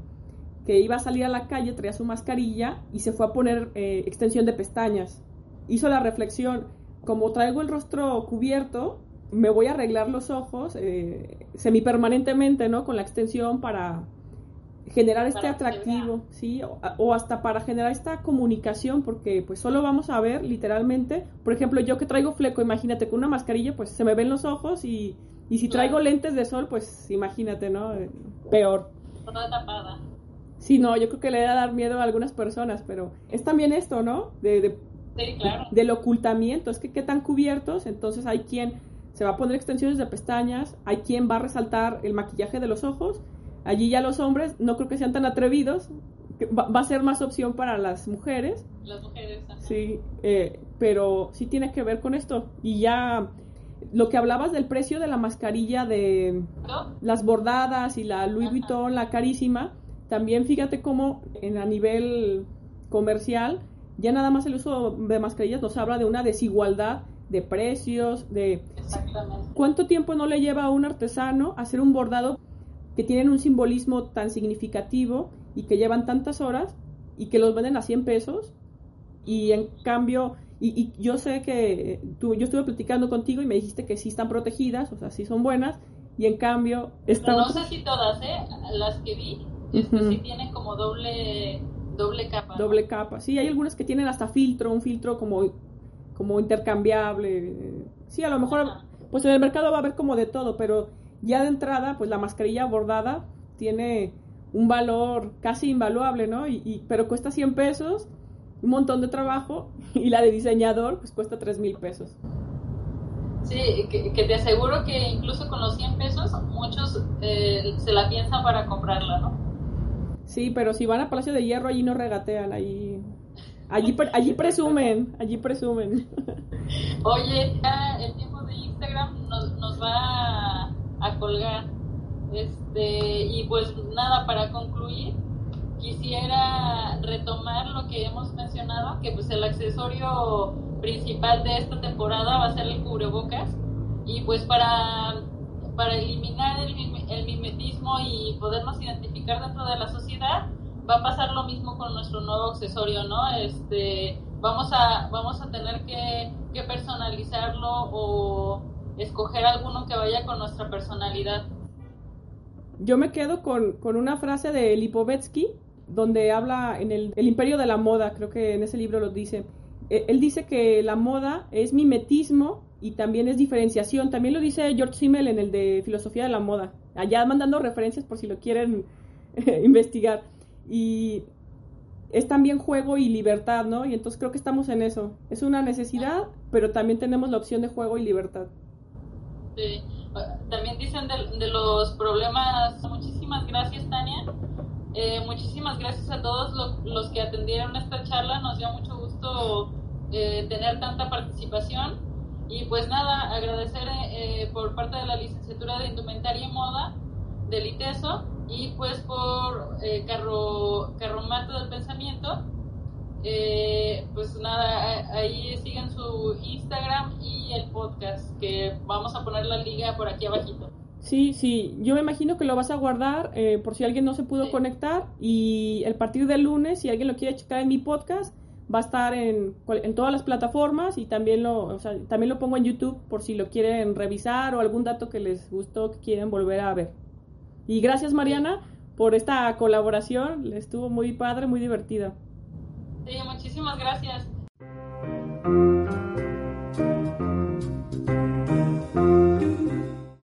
que iba a salir a la calle, traía su mascarilla y se fue a poner eh, extensión de pestañas. Hizo la reflexión, como traigo el rostro cubierto, me voy a arreglar los ojos eh, semipermanentemente, ¿no? Con la extensión para generar este atractivo, ¿sí? O, hasta para generar esta comunicación, porque pues solo vamos a ver literalmente, por ejemplo, yo que traigo fleco, imagínate, con una mascarilla, pues se me ven los ojos y, y si traigo lentes de sol, pues imagínate, ¿no? Eh, peor. Toda tapada. Sí, no, yo creo que le da dar miedo a algunas personas, pero es también esto, ¿no? De, de, sí, claro. Del ocultamiento, es que qué tan cubiertos, entonces hay quien se va a poner extensiones de pestañas, hay quien va a resaltar el maquillaje de los ojos, allí ya los hombres no creo que sean tan atrevidos, va, a ser más opción para las mujeres. Las mujeres. Sí, eh, pero sí tiene que ver con esto. Y ya lo que hablabas del precio de la mascarilla de las bordadas y la Louis Vuitton, la carísima, también fíjate cómo en a nivel comercial ya nada más el uso de mascarillas nos habla de una desigualdad de precios, de cuánto tiempo no le lleva a un artesano hacer un bordado que tienen un simbolismo tan significativo y que llevan tantas horas y que los venden a 100 pesos y en cambio y, yo sé que tú, yo estuve platicando contigo y me dijiste que sí están protegidas, o sea, sí son buenas y en cambio están... no sé si todas, ¿eh? Las que vi, este, sí tienen como doble doble capa. Doble capa. Sí, hay algunas que tienen hasta filtro, un filtro como como intercambiable. Sí, a lo mejor, pues en el mercado va a haber como de todo, pero ya de entrada, pues la mascarilla bordada tiene un valor casi invaluable, ¿no? Y, pero cuesta 100 pesos, un montón de trabajo, *laughs* y la de diseñador, pues cuesta 3 mil pesos. Sí, que, te aseguro que incluso con los 100 pesos muchos eh, se la piensan para comprarla, ¿no? Sí, pero si van a Palacio de Hierro, allí no regatean, allí, allí, allí presumen, allí presumen. *laughs* Oye, ya el tiempo de Instagram nos, nos va a, colgar. Este, y pues nada, para concluir, quisiera retomar lo que hemos mencionado, que pues el accesorio principal de esta temporada va a ser el cubrebocas. Y pues para, para eliminar el, el mimetismo y podernos identificar dentro de la sociedad, va a pasar lo mismo con nuestro nuevo accesorio, ¿no? Este, vamos a, vamos a tener que, personalizarlo o escoger alguno que vaya con nuestra personalidad. Yo me quedo con, con una frase de Lipovetsky, donde habla en el, el Imperio de la Moda, creo que en ese libro lo dice, eh, él dice que la moda es mimetismo y también es diferenciación. También lo dice George Simmel en el de Filosofía de la Moda. Allá mandando referencias por si lo quieren *laughs* investigar. Y es también juego y libertad, ¿no? Y entonces creo que estamos en eso. Es una necesidad, pero también tenemos la opción de juego y libertad. Sí. También dicen de, los problemas. Muchísimas gracias, Tania. Eh, muchísimas gracias a todos los que atendieron esta charla. Nos dio mucho gusto eh, tener tanta participación. Y pues nada, agradecer eh, por parte de la licenciatura de Indumentaria y Moda del ITESO y pues por eh, Carro, Carromato del Pensamiento. Eh, pues nada, ahí sigan su Instagram y el podcast, que vamos a poner la liga por aquí abajito. Sí, sí, yo me imagino que lo vas a guardar eh, por si alguien no se pudo conectar y el partir del lunes, si alguien lo quiere checar en mi podcast, va a estar en, en todas las plataformas y también lo, o sea, también lo pongo en YouTube por si lo quieren revisar o algún dato que les gustó que quieren volver a ver. Y gracias Mariana por esta colaboración, estuvo muy padre, muy divertida. Sí, muchísimas gracias.